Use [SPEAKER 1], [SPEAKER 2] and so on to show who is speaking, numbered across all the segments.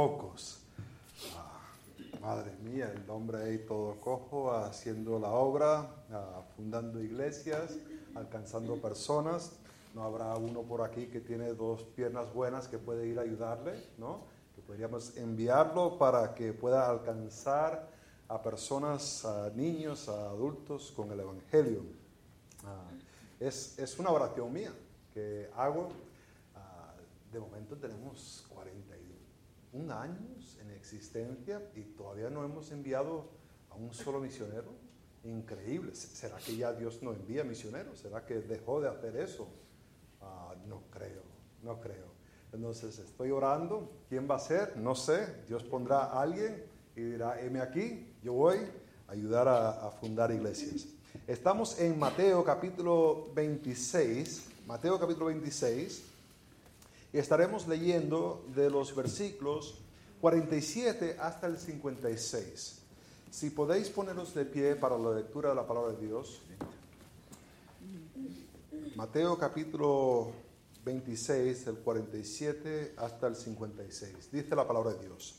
[SPEAKER 1] pocos. Ah, madre mía, el hombre ahí todo cojo haciendo la obra, ah, fundando iglesias, alcanzando personas. No habrá uno por aquí que tiene dos piernas buenas que puede ir a ayudarle, ¿no? Que podríamos enviarlo para que pueda alcanzar a personas, a niños, a adultos con el Evangelio. Ah, es, es, una oración mía que hago. Ah, de momento tenemos 41 años en existencia y todavía no hemos enviado a un solo misionero. Increíble. ¿Será que ya Dios no envía misioneros? ¿Será que dejó de hacer eso? Ah, no creo, no creo. Entonces estoy orando. ¿Quién va a ser? No sé. Dios pondrá a alguien y dirá, heme aquí, yo voy a ayudar a, fundar iglesias. Estamos en Mateo capítulo 26, Mateo capítulo 26, y estaremos leyendo de los versículos 47 hasta el 56. Si podéis poneros de pie para la lectura de la palabra de Dios. Mateo capítulo 26, el 47 hasta el 56. Dice la palabra de Dios.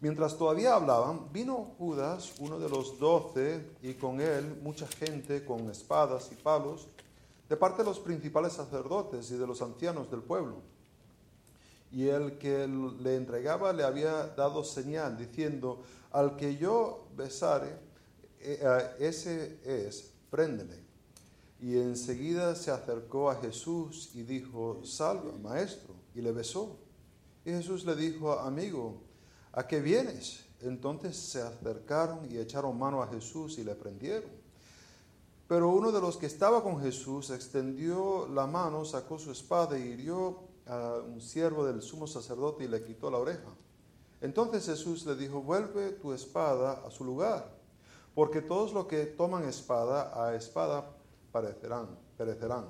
[SPEAKER 1] Mientras todavía hablaban, vino Judas, uno de los doce, y con él mucha gente con espadas y palos, de parte de los principales sacerdotes y de los ancianos del pueblo. Y el que le entregaba le había dado señal, diciendo, al que yo besare, eh, ese es, préndele. Y enseguida se acercó a Jesús y dijo, salva, maestro, y le besó. Y Jesús le dijo, amigo, ¿a qué vienes? Entonces se acercaron y echaron mano a Jesús y le prendieron. Pero uno de los que estaba con Jesús extendió la mano, sacó su espada y hirió a un siervo del sumo sacerdote y le quitó la oreja. Entonces Jesús le dijo, vuelve tu espada a su lugar, porque todos los que toman espada a espada perecerán.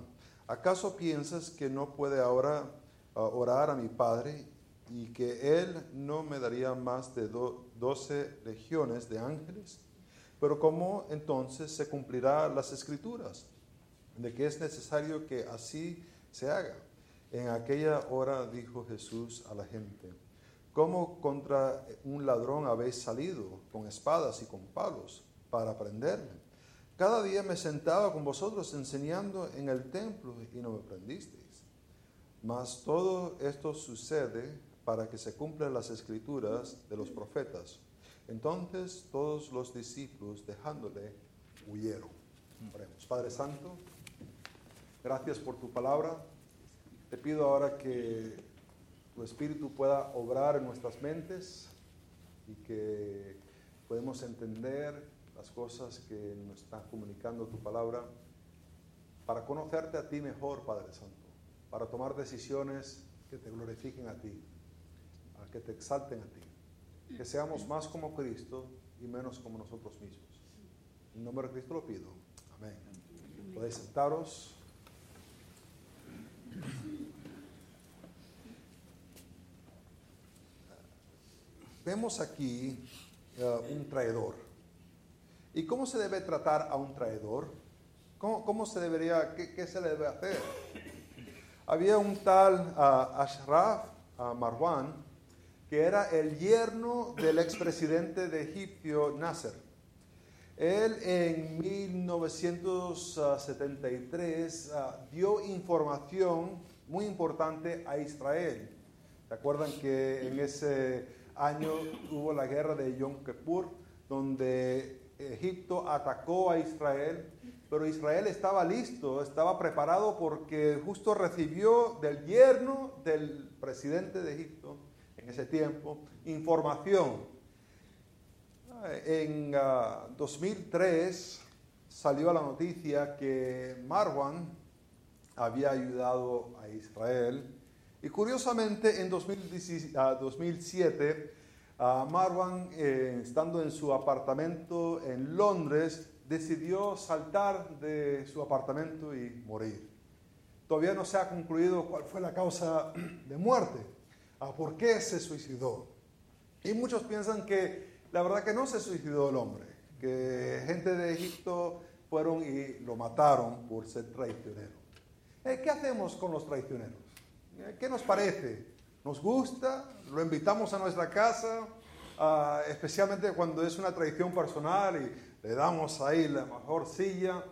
[SPEAKER 1] ¿Acaso piensas que no puede ahora uh, orar a mi Padre y que Él no me daría más de doce legiones de ángeles. Pero ¿cómo entonces se cumplirá las escrituras? De que es necesario que así se haga. En aquella hora dijo Jesús a la gente, ¿cómo contra un ladrón habéis salido con espadas y con palos para prenderle? Cada día me sentaba con vosotros enseñando en el templo y no me prendisteis. Mas todo esto sucede para que se cumplan las escrituras de los profetas. Entonces todos los discípulos, dejándole, huyeron. Padre Santo, gracias por tu palabra. Te pido ahora que tu Espíritu pueda obrar en nuestras mentes y que podemos entender las cosas que nos está comunicando tu palabra para conocerte a ti mejor, Padre Santo, para tomar decisiones que te glorifiquen a ti que te exalten a ti. Que seamos más como Cristo y menos como nosotros mismos. En nombre de Cristo lo pido. Amén. Podéis sentaros. Vemos aquí uh, un traidor. ¿Y cómo se debe tratar a un traidor? ¿Cómo, cómo se debería, qué, se le debe hacer? Había un tal uh, Ashraf uh, Marwan que era el yerno del expresidente de Egipto, Nasser. Él en 1973 ah, dio información muy importante a Israel. ¿Se acuerdan que en ese año hubo la guerra de Yom Kippur, donde Egipto atacó a Israel, pero Israel estaba listo, estaba preparado porque justo recibió del yerno del presidente de Egipto en ese tiempo, información. En 2003 ah, salió la noticia que Marwan había ayudado a Israel y curiosamente en 2007 ah, Marwan, eh, estando en su apartamento en Londres, decidió saltar de su apartamento y morir. Todavía no se ha concluido cuál fue la causa de muerte por qué se suicidó. Y muchos piensan que la verdad que no se suicidó el hombre, que gente de Egipto fueron y lo mataron por ser traicionero. Eh, ¿Qué hacemos con los traicioneros? Eh, ¿Qué nos parece nos gusta, lo invitamos a nuestra casa, ah, especialmente cuando es una tradición personal y le damos ahí la mejor silla.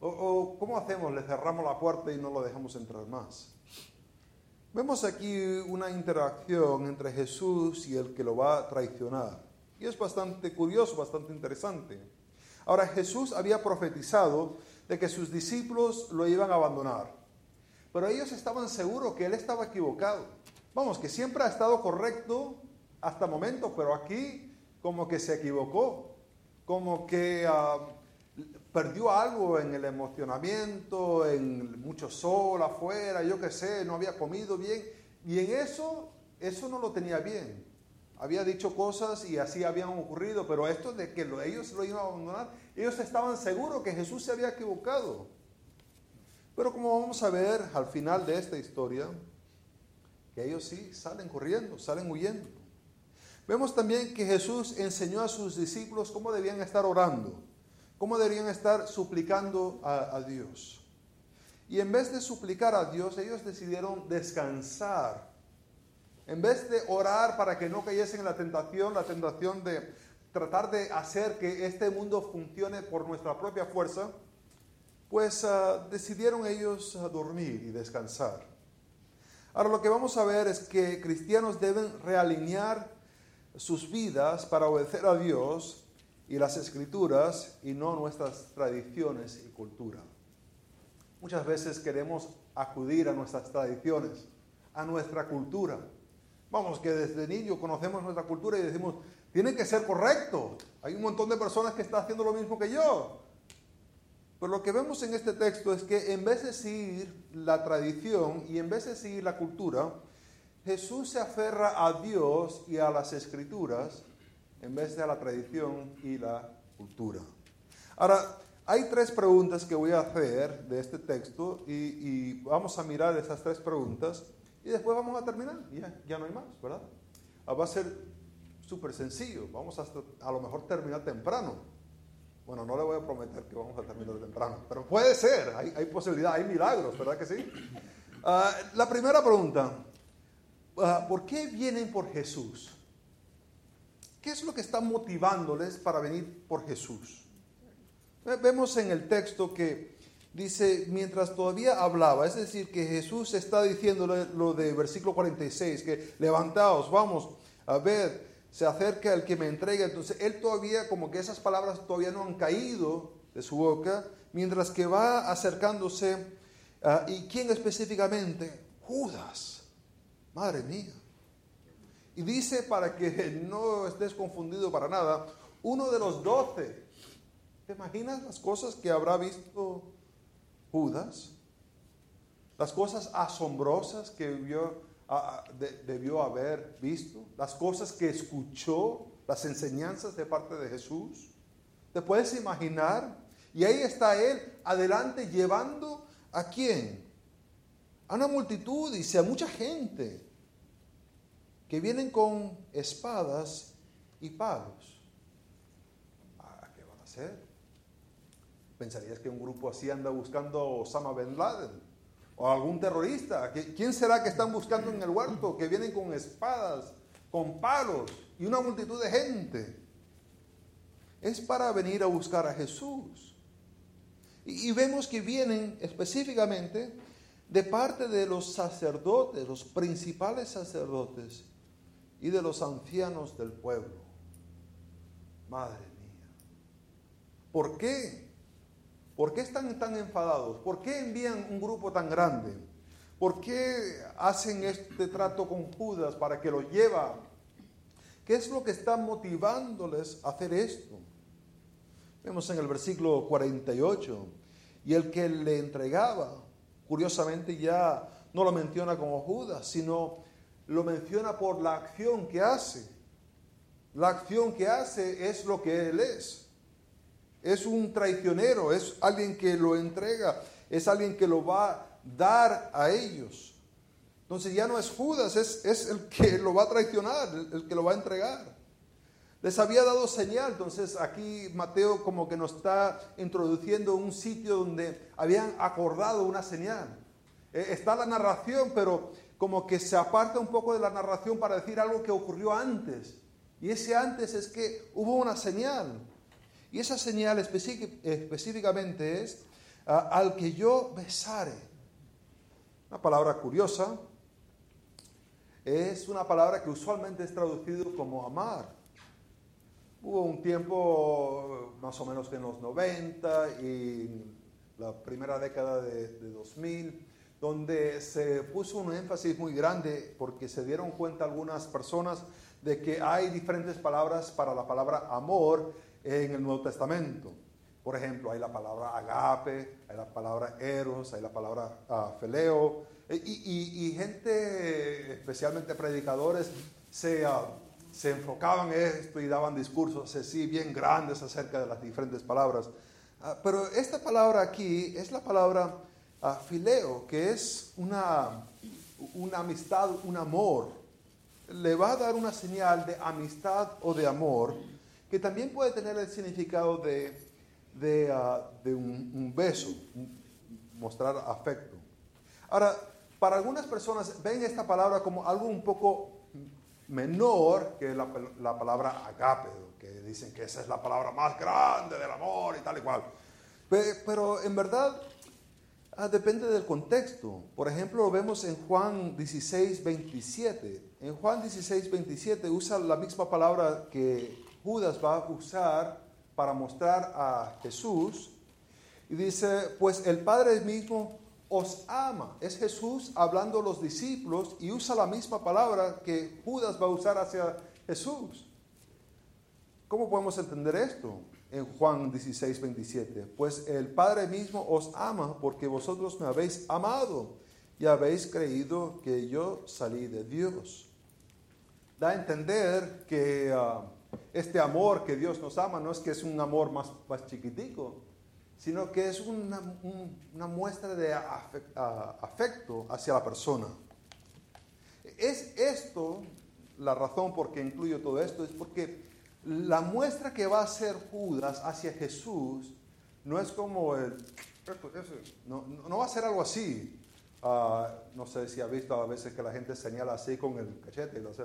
[SPEAKER 1] O, ¿cómo hacemos? Le cerramos la puerta y no lo dejamos entrar más. Vemos aquí una interacción entre Jesús y el que lo va a traicionar. Y es bastante curioso, bastante interesante. Ahora, Jesús había profetizado de que sus discípulos lo iban a abandonar. Pero ellos estaban seguros que él estaba equivocado. Vamos, que siempre ha estado correcto hasta el momento, pero aquí como que se equivocó, como que uh, perdió algo en el emocionamiento, en mucho sol afuera, yo qué sé, no había comido bien. Y en eso, eso no lo tenía bien. Había dicho cosas y así habían ocurrido, pero esto de que ellos lo iban a abandonar, ellos estaban seguros que Jesús se había equivocado. Pero como vamos a ver al final de esta historia, que ellos sí salen corriendo, salen huyendo. Vemos también que Jesús enseñó a sus discípulos cómo debían estar orando. ¿Cómo deberían estar suplicando a, Dios? Y en vez de suplicar a Dios, ellos decidieron descansar. En vez de orar para que no cayesen en la tentación, la tentación de tratar de hacer que este mundo funcione por nuestra propia fuerza, pues ah, decidieron ellos ah, dormir y descansar. Ahora lo que vamos a ver es que cristianos deben realinear sus vidas para obedecer a Dios y las escrituras y no nuestras tradiciones y cultura. Muchas veces queremos acudir a nuestras tradiciones, a nuestra cultura. Vamos, que desde niño conocemos nuestra cultura y decimos, tiene que ser correcto. Hay un montón de personas que están haciendo lo mismo que yo. Pero lo que vemos en este texto es que en vez de seguir la tradición y en vez de seguir la cultura, Jesús se aferra a Dios y a las escrituras en vez de a la tradición y la cultura. Ahora, hay tres preguntas que voy a hacer de este texto y, vamos a mirar esas tres preguntas y después vamos a terminar. Ya, ya no hay más, ¿verdad? Ah, va a ser súper sencillo. Vamos a, a lo mejor terminar temprano. Bueno, no le voy a prometer que vamos a terminar temprano, pero puede ser, hay, posibilidad, hay milagros, ¿verdad que sí? Ah, la primera pregunta, ah, ¿por qué vienen por Jesús? ¿Qué es lo que está motivándoles para venir por Jesús? Vemos en el texto que dice, mientras todavía hablaba, es decir, que Jesús está diciendo lo de versículo 46, que levantaos, vamos, a ver, se acerca el que me entrega. Entonces, él todavía, como que esas palabras todavía no han caído de su boca, mientras que va acercándose, ah, ¿y quién específicamente? Judas, madre mía. Y dice, para que no estés confundido para nada, uno de los doce. ¿Te imaginas las cosas que habrá visto Judas? Las cosas asombrosas que debió haber visto, las cosas que escuchó, las enseñanzas de parte de Jesús. ¿Te puedes imaginar? Y ahí está él adelante llevando a quién? A una multitud, dice, a mucha gente que vienen con espadas y palos. Ah, ¿Qué van a hacer? ¿Pensarías que un grupo así anda buscando a Osama Bin Laden? ¿O algún terrorista? ¿Quién será que están buscando en el huerto? Que vienen con espadas, con palos y una multitud de gente. Es para venir a buscar a Jesús. Y vemos que vienen específicamente de parte de los sacerdotes, los principales sacerdotes y de los ancianos del pueblo. Madre mía. ¿Por qué? ¿Por qué están tan enfadados? ¿Por qué envían un grupo tan grande? ¿Por qué hacen este trato con Judas para que lo lleva? ¿Qué es lo que está motivándoles a hacer esto? Vemos en el versículo 48, y el que le entregaba, curiosamente ya no lo menciona como Judas, sino lo menciona por la acción que hace. La acción que hace es lo que Él es. Es un traicionero, es alguien que lo entrega, es alguien que lo va a dar a ellos. Entonces ya no es Judas, es, es el que lo va a traicionar, el, el que lo va a entregar. Les había dado señal, entonces aquí Mateo como que nos está introduciendo un sitio donde habían acordado una señal. Eh, está la narración, pero como que se aparta un poco de la narración para decir algo que ocurrió antes. Y ese antes es que hubo una señal. Y esa señal específicamente es ah, al que yo besare. Una palabra curiosa. Es una palabra que usualmente es traducido como amar. Hubo un tiempo, más o menos en los 90 y la primera década de, de 2000, donde se puso un énfasis muy grande porque se dieron cuenta algunas personas de que hay diferentes palabras para la palabra amor en el Nuevo Testamento. Por ejemplo, hay la palabra agape, hay la palabra eros, hay la palabra uh, feleo, e, y, gente, especialmente predicadores, se, uh, se enfocaban en esto y daban discursos así bien grandes acerca de las diferentes palabras. Uh, pero esta palabra aquí es la palabra fileo, que es una, una amistad, un amor. Le va a dar una señal de amistad o de amor que también puede tener el significado de, de, ah, un, beso, mostrar afecto. Ahora, para algunas personas ven esta palabra como algo un poco menor que la, la palabra agape, que dicen que esa es la palabra más grande del amor y tal y cual. Pero en verdad Ah, depende del contexto. Por ejemplo, lo vemos en Juan 16, 27. En Juan 16, 27 usa la misma palabra que Judas va a usar para mostrar a Jesús. Y dice, pues el Padre mismo os ama. Es Jesús hablando a los discípulos y usa la misma palabra que Judas va a usar hacia Jesús. ¿Cómo podemos entender esto? En Juan 16, 27. Pues el Padre mismo os ama porque vosotros me habéis amado y habéis creído que yo salí de Dios. Da a entender que ah, este amor que Dios nos ama no es que es un amor más, más chiquitico, sino que es una, una muestra de afecto hacia la persona. Es esto la razón por que incluyo todo esto, es porque la muestra que va a hacer Judas hacia Jesús no es como el... No, no va a ser algo así. Ah, no sé si ha visto a veces que la gente señala así con el cachete y lo hace.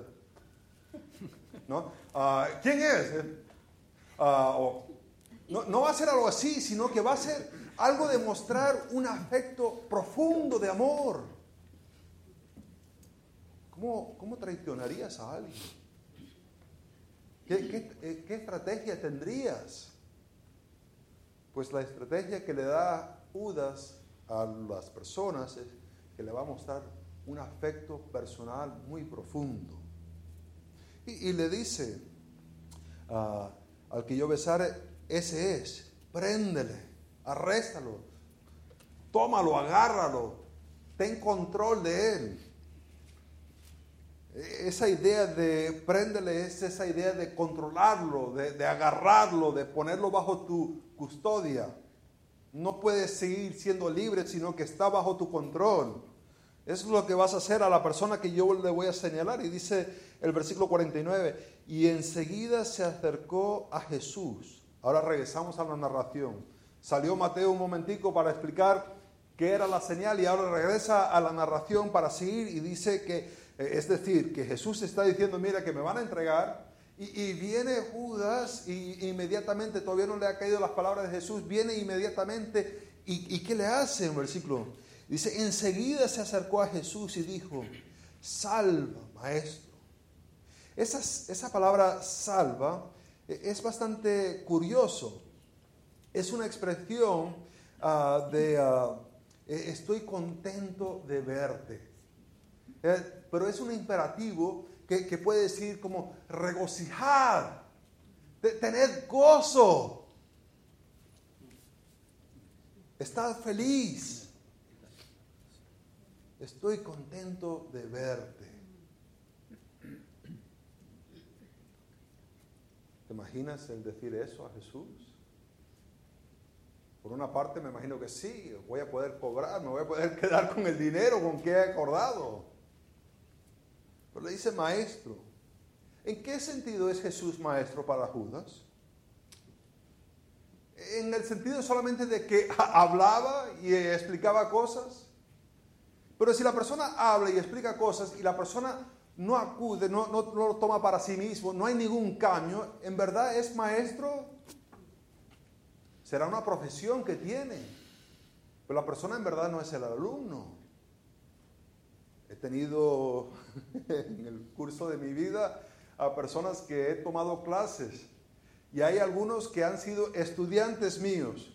[SPEAKER 1] ¿No? Ah, ¿Quién es? Ah, no, no, va a ser algo así, sino que va a ser algo de mostrar un afecto profundo de amor. ¿Cómo, cómo traicionarías a alguien? Eh, ¿Qué, estrategia tendrías? Pues la estrategia que le da Judas a las personas es que le va a mostrar un afecto personal muy profundo. Y, le dice ah, al que yo besare, ese es, préndele, arréstalo, tómalo, agárralo, ten control de él. Esa idea de préndele es esa idea de controlarlo, de, agarrarlo, de ponerlo bajo tu custodia. No puedes seguir siendo libre, sino que está bajo tu control. Eso es lo que vas a hacer a la persona que yo le voy a señalar. Y dice el versículo 49, y enseguida se acercó a Jesús. Ahora regresamos a la narración. Salió Mateo un momentico para explicar qué era la señal y ahora regresa a la narración para seguir y dice que es decir, que Jesús está diciendo, mira, que me van a entregar. Y, viene Judas y inmediatamente, todavía no le ha caído las palabras de Jesús, viene inmediatamente. ¿Y, qué le hace en versículo? Dice, enseguida se acercó a Jesús y dijo, salva, maestro. Esa, esa palabra salva eh, es bastante curioso. Es una expresión ah, de ah, e, estoy contento de verte. Eh, pero es un imperativo que, puede decir como regocijar, tener gozo, estar feliz. Estoy contento de verte. ¿Te imaginas el decir eso a Jesús? Por una parte me imagino que sí, voy a poder cobrar, me voy a poder quedar con el dinero con que he acordado le dice maestro. ¿En qué sentido es Jesús maestro para Judas? ¿En el sentido solamente de que hablaba y explicaba cosas? Pero si la persona habla y explica cosas y la persona no acude, no, no, lo toma para sí mismo, no hay ningún cambio, ¿en verdad es maestro? Será una profesión que tiene, pero la persona en verdad no es el alumno. He tenido en el curso de mi vida a personas que he tomado clases y hay algunos que han sido estudiantes míos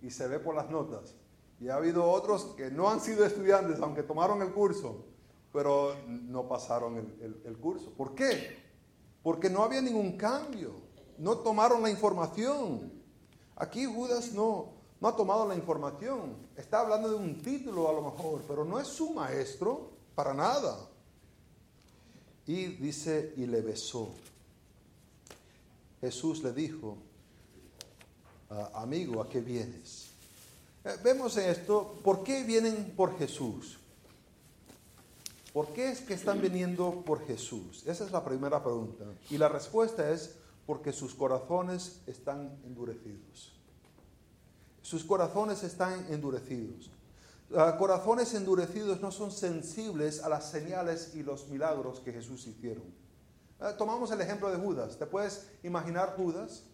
[SPEAKER 1] y se ve por las notas. Y ha habido otros que no han sido estudiantes, aunque tomaron el curso, pero no pasaron el, curso. ¿Por qué? Porque no había ningún cambio, no tomaron la información. Aquí Judas no, no ha tomado la información, está hablando de un título a lo mejor, pero no es su maestro para nada. Y dice, y le besó. Jesús le dijo, ah, amigo, ¿a qué vienes? Eh, vemos esto, ¿por qué vienen por Jesús? ¿Por qué es que están viniendo por Jesús? Esa es la primera pregunta. Y la respuesta es porque sus corazones están endurecidos. Sus corazones están endurecidos. Corazones endurecidos no son sensibles a las señales y los milagros que Jesús hicieron. Eh, tomamos el ejemplo de Judas. ¿Te puedes imaginar Judas?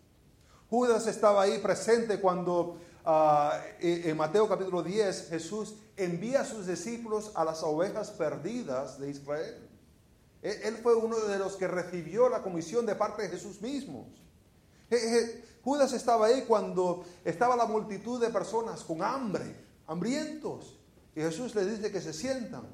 [SPEAKER 1] Judas estaba ahí presente cuando Ah, en Mateo capítulo 10 Jesús envía a sus discípulos a las ovejas perdidas de Israel. Él fue uno de los que recibió la comisión de parte de Jesús mismo. Judas estaba ahí cuando estaba la multitud de personas con hambre, hambrientos. Y Jesús les dice que se sientan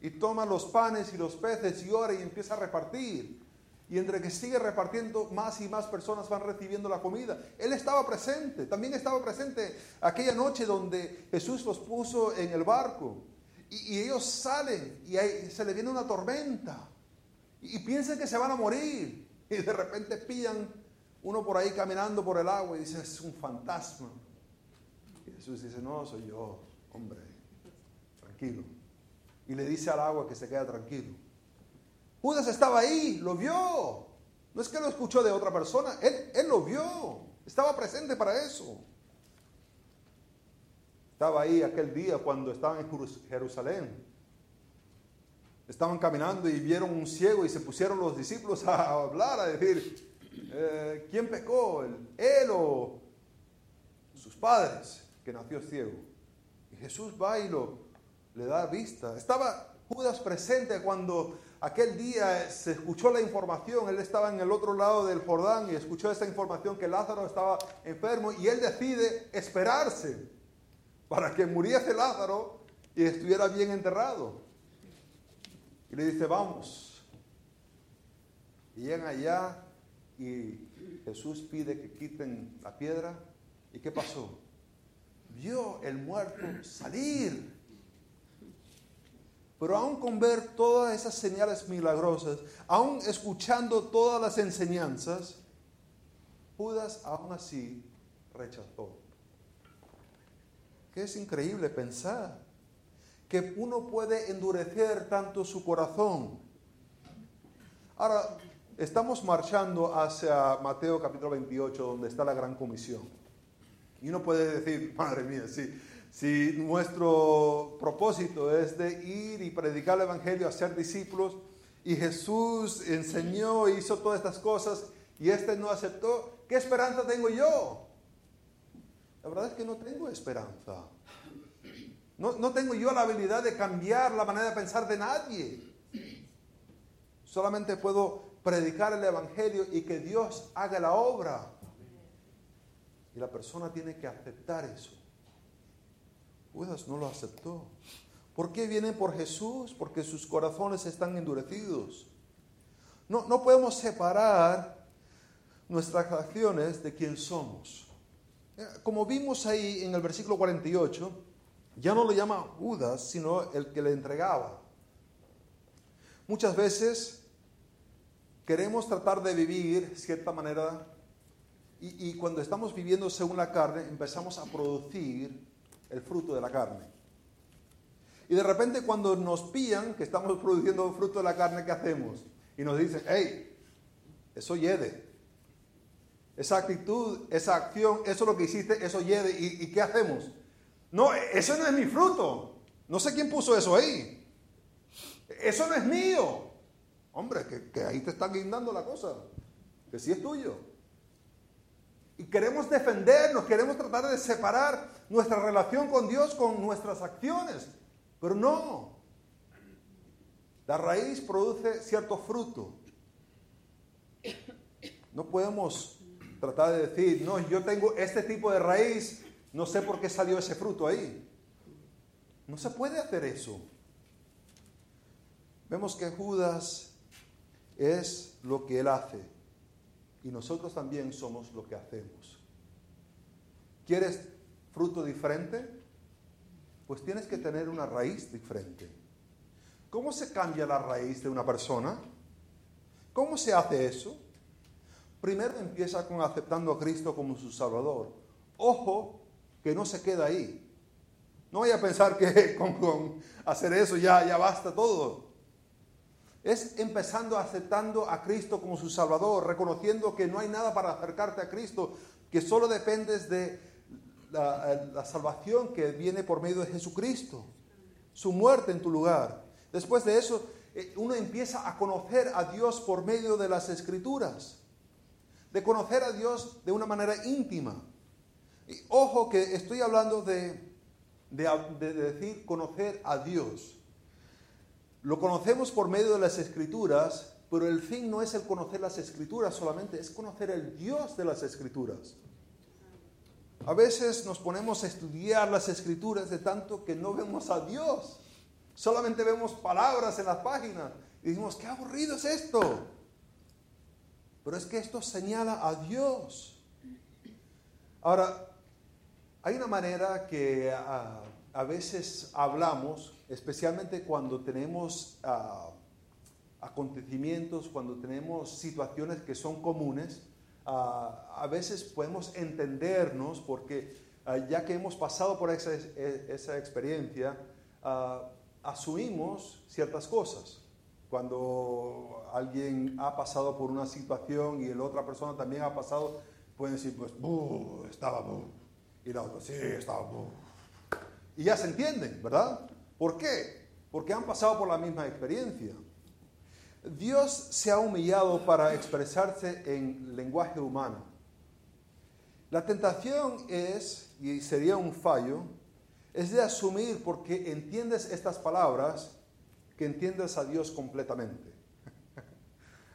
[SPEAKER 1] y toma los panes y los peces y ora y empieza a repartir. Y entre que sigue repartiendo, más y más personas van recibiendo la comida. Él estaba presente, también estaba presente aquella noche donde Jesús los puso en el barco. Y, ellos salen y se le viene una tormenta. Y, piensan que se van a morir. Y de repente pillan uno por ahí caminando por el agua y dice, es un fantasma. Jesús dice, no, soy yo, hombre, tranquilo. Y le dice al agua que se queda tranquilo. Judas estaba ahí, lo vio. No es que lo escuchó de otra persona, él, él lo vio. Estaba presente para eso. Estaba ahí aquel día cuando estaban en Jerusalén. Estaban caminando y vieron un ciego y se pusieron los discípulos a hablar, a decir, eh, ¿quién pecó? ¿Él o sus padres que nació ciego? Y Jesús va y lo, le da vista. Estaba Judas presente cuando aquel día se escuchó la información, él estaba en el otro lado del Jordán y escuchó esa información que Lázaro estaba enfermo y él decide esperarse para que muriese Lázaro y estuviera bien enterrado. Y le dice, vamos. Y llegan allá y Jesús pide que quiten la piedra. ¿Y qué pasó? Vio el muerto salir pero aún con ver todas esas señales milagrosas, aún escuchando todas las enseñanzas, Judas aún así rechazó. Que es increíble pensar que uno puede endurecer tanto su corazón. Ahora, estamos marchando hacia Mateo capítulo 28, donde está la gran comisión. Y uno puede decir, madre mía, sí, si nuestro propósito es de ir y predicar el Evangelio, hacer discípulos, y Jesús enseñó, e hizo todas estas cosas, y este no aceptó, ¿qué esperanza tengo yo? La verdad es que no tengo esperanza. No, no tengo yo la habilidad de cambiar la manera de pensar de nadie. Solamente puedo predicar el Evangelio y que Dios haga la obra. Y la persona tiene que aceptar eso. Judas no lo aceptó. ¿Por qué vienen por Jesús? Porque sus corazones están endurecidos. No, no podemos separar nuestras acciones de quién somos. Eh, como vimos ahí en el versículo 48, ya no lo llama Judas, sino el que le entregaba. Muchas veces queremos tratar de vivir cierta manera y, cuando estamos viviendo según la carne empezamos a producir el fruto de la carne. Y de repente cuando nos pillan que estamos produciendo fruto de la carne, ¿qué hacemos? Y nos dicen, hey, eso yede. Esa actitud, esa acción, eso lo que hiciste, eso. ¿Y, ¿Y qué hacemos? No, eso no es mi fruto. No sé quién puso eso ahí. Eso no es mío. Hombre, que, que ahí te está guindando la cosa. Que sí es tuyo. Y queremos defendernos, queremos tratar de separar nuestra relación con Dios con nuestras acciones. Pero no. La raíz produce cierto fruto. No podemos tratar de decir, no, yo tengo este tipo de raíz, no sé por qué salió ese fruto ahí. No se puede hacer eso. Vemos que Judas es lo que él hace y nosotros también somos lo que hacemos. ¿Quieres fruto diferente? Pues tienes que tener una raíz diferente. ¿Cómo se cambia la raíz de una persona? ¿Cómo se hace eso? Primero empieza con aceptando a Cristo como su Salvador. Ojo, que no se queda ahí. No vaya a pensar que con, hacer eso ya, ya basta todo. Es empezando aceptando a Cristo como su Salvador, reconociendo que no hay nada para acercarte a Cristo, que solo dependes de la, la salvación que viene por medio de Jesucristo, su muerte en tu lugar. Después de eso, eh, uno empieza a conocer a Dios por medio de las escrituras, de conocer a Dios de una manera íntima. Ojo que estoy hablando de, decir conocer a Dios. Lo conocemos por medio de las escrituras, pero el fin no es el conocer las escrituras solamente, es conocer el Dios de las escrituras. A veces nos ponemos a estudiar las escrituras de tanto que no vemos a Dios. Solamente vemos palabras en las páginas y decimos, qué aburrido es esto. Pero es que esto señala a Dios. Ahora, hay una manera que ah, a, veces hablamos, especialmente cuando tenemos ah, acontecimientos, cuando tenemos situaciones que son comunes, ah, a veces podemos entendernos porque ya que hemos pasado por esa, e, esa experiencia, asumimos ciertas cosas. Cuando alguien ha pasado por una situación y la otra persona también ha pasado, pueden decir, pues, estaba, y la otra, sí, estaba, y ya se entienden, ¿verdad? ¿Por qué? Porque han pasado por la misma experiencia. Dios se ha humillado para expresarse en lenguaje humano. La tentación es, y sería un fallo, es de asumir porque entiendes estas palabras que entiendes a Dios completamente.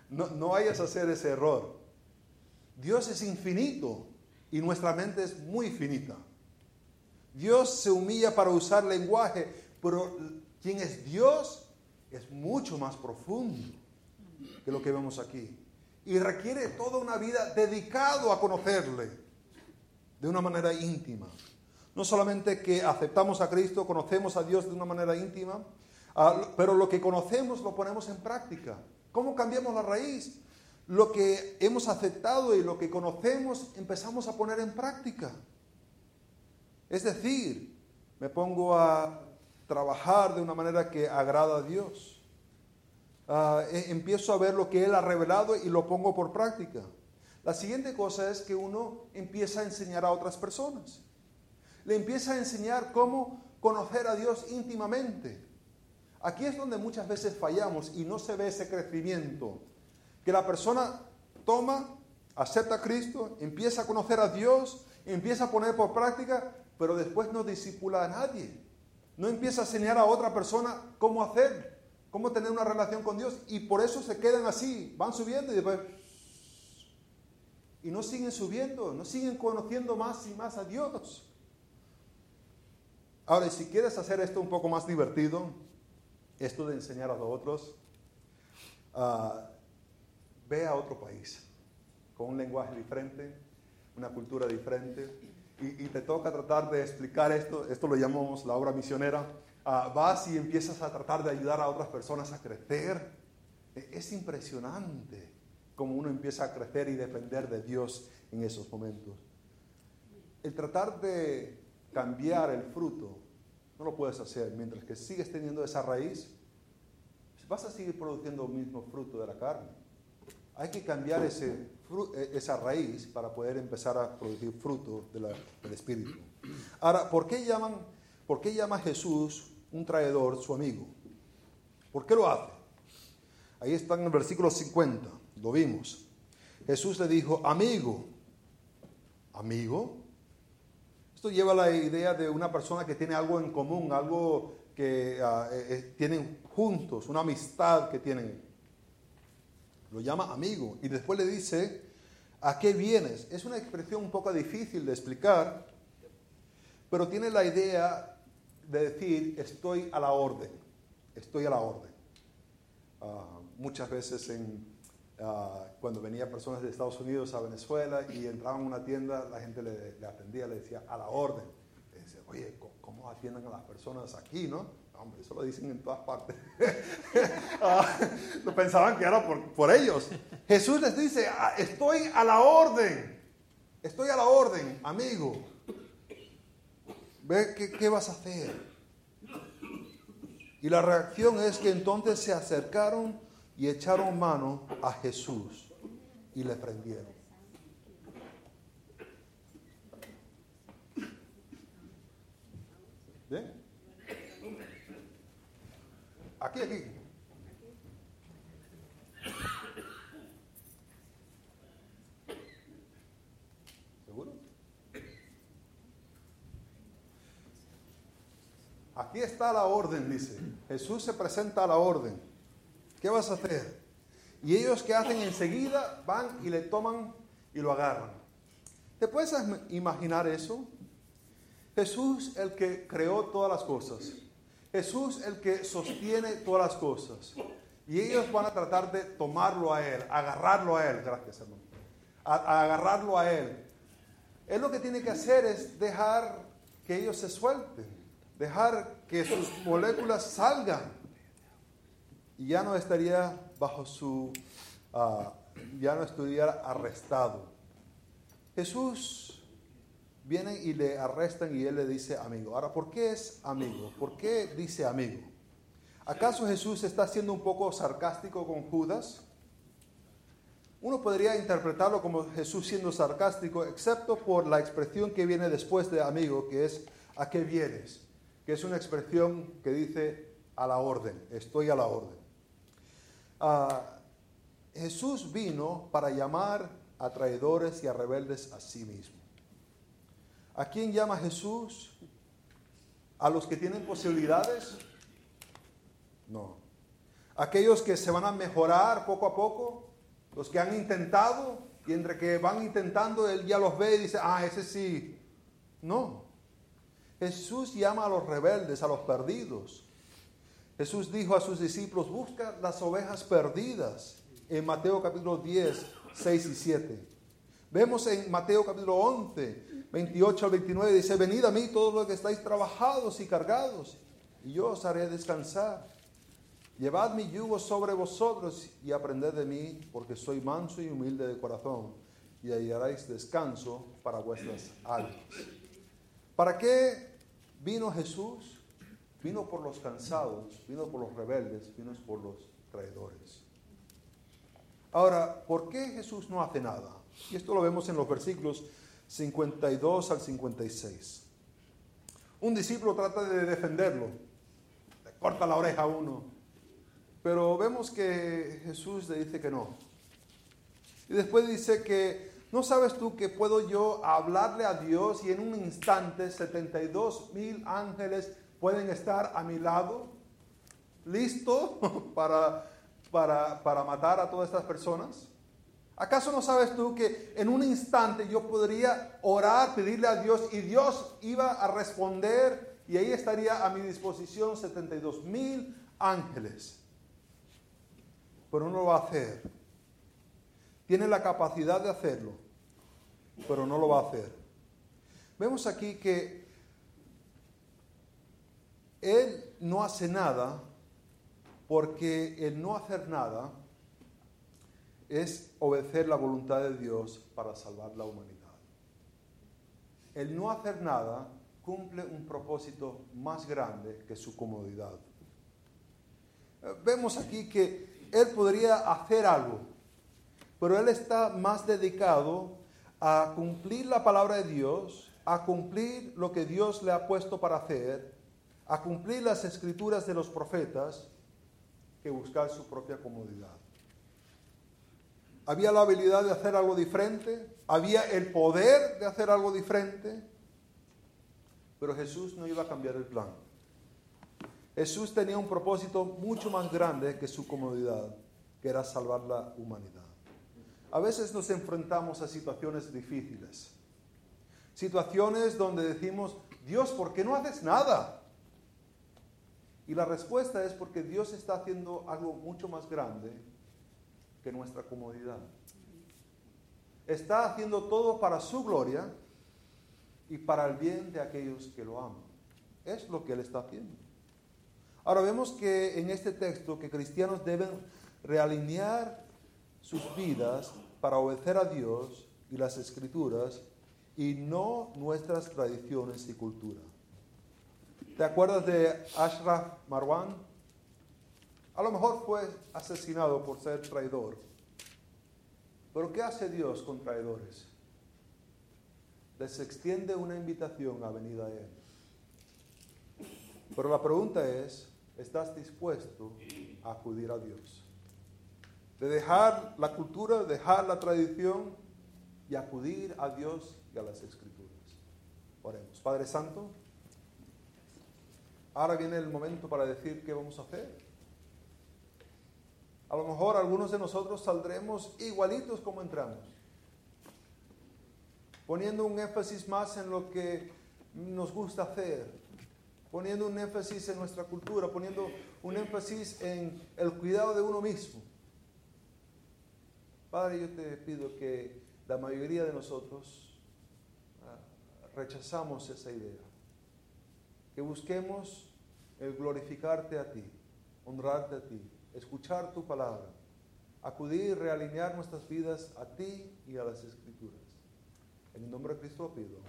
[SPEAKER 1] No, no vayas a hacer ese error. Dios es infinito y nuestra mente es muy finita. Dios se humilla para usar lenguaje, pero quien es Dios es mucho más profundo que lo que vemos aquí. Y requiere toda una vida dedicado a conocerle de una manera íntima. No solamente que aceptamos a Cristo, conocemos a Dios de una manera íntima, ah, pero lo que conocemos lo ponemos en práctica. ¿Cómo cambiamos la raíz? Lo que hemos aceptado y lo que conocemos empezamos a poner en práctica. Es decir, me pongo a trabajar de una manera que agrada a Dios. Ah, e, empiezo a ver lo que Él ha revelado y lo pongo por práctica. La siguiente cosa es que uno empieza a enseñar a otras personas le empieza a enseñar cómo conocer a Dios íntimamente. Aquí es donde muchas veces fallamos y no se ve ese crecimiento. Que la persona toma, acepta a Cristo, empieza a conocer a Dios, empieza a poner por práctica, pero después no disipula a nadie. No empieza a enseñar a otra persona cómo hacer, cómo tener una relación con Dios. Y por eso se quedan así, van subiendo y después... Y no siguen subiendo, no siguen conociendo más y más a Dios. Ahora, si quieres hacer esto un poco más divertido, esto de enseñar a los otros, ah, ve a otro país con un lenguaje diferente, una cultura diferente, y, te toca tratar de explicar esto, esto lo llamamos la obra misionera, uh, vas y empiezas a tratar de ayudar a otras personas a crecer. E, es impresionante cómo uno empieza a crecer y depender de Dios en esos momentos. El tratar de cambiar el fruto, no lo puedes hacer. Mientras que sigues teniendo esa raíz, vas a seguir produciendo el mismo fruto de la carne. Hay que cambiar ese, esa raíz para poder empezar a producir fruto del Espíritu. Ahora, ¿por qué, llaman, ¿por qué llama Jesús un traidor su amigo. ¿Por qué lo hace? Ahí está en el versículo 50, lo vimos. Jesús le dijo, amigo, amigo. Esto lleva a la idea de una persona que tiene algo en común, algo que ah, eh, eh, tienen juntos, una amistad que tienen. Lo llama amigo y después le dice, ¿a qué vienes? Es una expresión un poco difícil de explicar, pero tiene la idea de decir, estoy a la orden, estoy a la orden. Ah, muchas veces ah, cuando venían personas de Estados Unidos a Venezuela y entraban a una tienda, la gente le, atendía, le decía, a la orden. Le decía, oye, ¿cómo atienden a las personas aquí, no? Hombre, eso lo dicen en todas partes. Ah, lo pensaban que era por, ellos. Jesús les dice, estoy a la orden. Estoy a la orden, amigo. Ve qué vas a hacer. Y la reacción es que entonces se acercaron y echaron mano a Jesús y le prendieron. ¿Bien? Aquí, aquí. ¿Seguro? Aquí está la orden, dice. Jesús se presenta a la orden. ¿Qué vas a hacer? Y ellos que hacen enseguida van y le toman y lo agarran. ¿Te puedes imaginar eso? Jesús el que creó todas las cosas. Jesús el que sostiene todas las cosas. Y ellos van a tratar de tomarlo a Él, agarrarlo a Él. Gracias, hermano. A, agarrarlo a Él. Él lo que tiene que hacer es dejar que ellos se suelten. Dejar que sus moléculas salgan y ya no estaría bajo su, ah, ya no estuviera arrestado. Jesús viene y le arrestan y él le dice amigo. Ahora, ¿por qué es amigo? ¿Por qué dice amigo? ¿Acaso Jesús está siendo un poco sarcástico con Judas? Uno podría interpretarlo como Jesús siendo sarcástico, excepto por la expresión que viene después de amigo, que es ¿a qué vienes? Que es una expresión que dice a la orden, estoy a la orden. Ah, Jesús vino para llamar a traidores y a rebeldes a sí mismo. ¿A quién llama Jesús? ¿A los que tienen posibilidades? No. ¿Aquellos que se van a mejorar poco a poco? ¿Los que han intentado? Y entre que van intentando, Él ya los ve y dice, ah, ese sí. No. Jesús llama a los rebeldes, a los perdidos, Jesús dijo a sus discípulos, busca las ovejas perdidas en Mateo capítulo 10, 6 y 7. Vemos en Mateo capítulo 11, 28 al 29, dice, venid a mí todos los que estáis trabajados y cargados, y yo os haré descansar. Llevad mi yugo sobre vosotros y aprended de mí, porque soy manso y humilde de corazón, y hallaréis descanso para vuestras almas. ¿Para qué vino Jesús? Vino por los cansados, vino por los rebeldes, vino por los traidores. Ahora, ¿por qué Jesús no hace nada? Y esto lo vemos en los versículos 52 al 56. Un discípulo trata de defenderlo, le corta la oreja a uno, pero vemos que Jesús le dice que no. Y después dice que, ¿no sabes tú que puedo yo hablarle a Dios y en un instante 72 mil ángeles pueden estar a mi lado, listo para, para, para matar a todas estas personas? ¿Acaso no sabes tú que en un instante yo podría orar, pedirle a Dios y Dios iba a responder y ahí estaría a mi disposición 72 mil ángeles? Pero no lo va a hacer. Tiene la capacidad de hacerlo, pero no lo va a hacer. Vemos aquí que él no hace nada porque el no hacer nada es obedecer la voluntad de Dios para salvar la humanidad. El no hacer nada cumple un propósito más grande que su comodidad. Vemos aquí que Él podría hacer algo, pero Él está más dedicado a cumplir la palabra de Dios, a cumplir lo que Dios le ha puesto para hacer, a cumplir las escrituras de los profetas que buscar su propia comodidad. Había la habilidad de hacer algo diferente, había el poder de hacer algo diferente, pero Jesús no iba a cambiar el plan. Jesús tenía un propósito mucho más grande que su comodidad, que era salvar la humanidad. A veces nos enfrentamos a situaciones difíciles, situaciones donde decimos, Dios, ¿por qué no haces nada? Y la respuesta es porque Dios está haciendo algo mucho más grande que nuestra comodidad. Está haciendo todo para su gloria y para el bien de aquellos que lo aman. Es lo que Él está haciendo. Ahora vemos que en este texto que cristianos deben realinear sus vidas para obedecer a Dios y las escrituras y no nuestras tradiciones y cultura. ¿Te acuerdas de Ashraf Marwan? A lo mejor fue asesinado por ser traidor. Pero ¿qué hace Dios con traidores? Les extiende una invitación a venir a Él. Pero la pregunta es, ¿estás dispuesto a acudir a Dios? De dejar la cultura, dejar la tradición y acudir a Dios y a las escrituras. Oremos. Padre Santo, ahora viene el momento para decir qué vamos a hacer. A lo mejor algunos de nosotros saldremos igualitos como entramos, poniendo un énfasis más en lo que nos gusta hacer, poniendo un énfasis en nuestra cultura, poniendo un énfasis en el cuidado de uno mismo. Padre, yo te pido que la mayoría de nosotros ah, rechazamos esa idea, que busquemos el glorificarte a ti, honrarte a ti, escuchar tu palabra, acudir, realinear nuestras vidas a ti y a las escrituras. En el nombre de Cristo pido.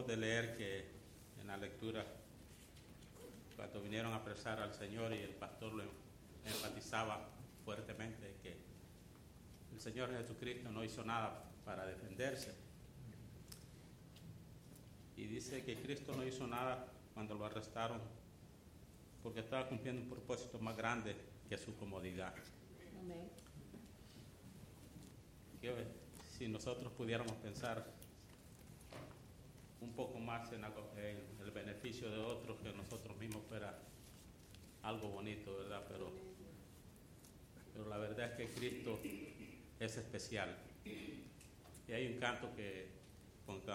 [SPEAKER 2] Acabamos de leer que en la lectura, cuando vinieron a apresar al Señor y el pastor lo enfatizaba fuertemente que el Señor Jesucristo no hizo nada para defenderse. Y dice que Cristo no hizo nada cuando lo arrestaron porque estaba cumpliendo un propósito más grande que su comodidad.
[SPEAKER 3] Amén.
[SPEAKER 2] Que si nosotros pudiéramos pensar un poco más en, el beneficio de otros que nosotros mismos fuera algo bonito, ¿verdad? Pero, pero la verdad es que Cristo es especial. Y hay un canto que con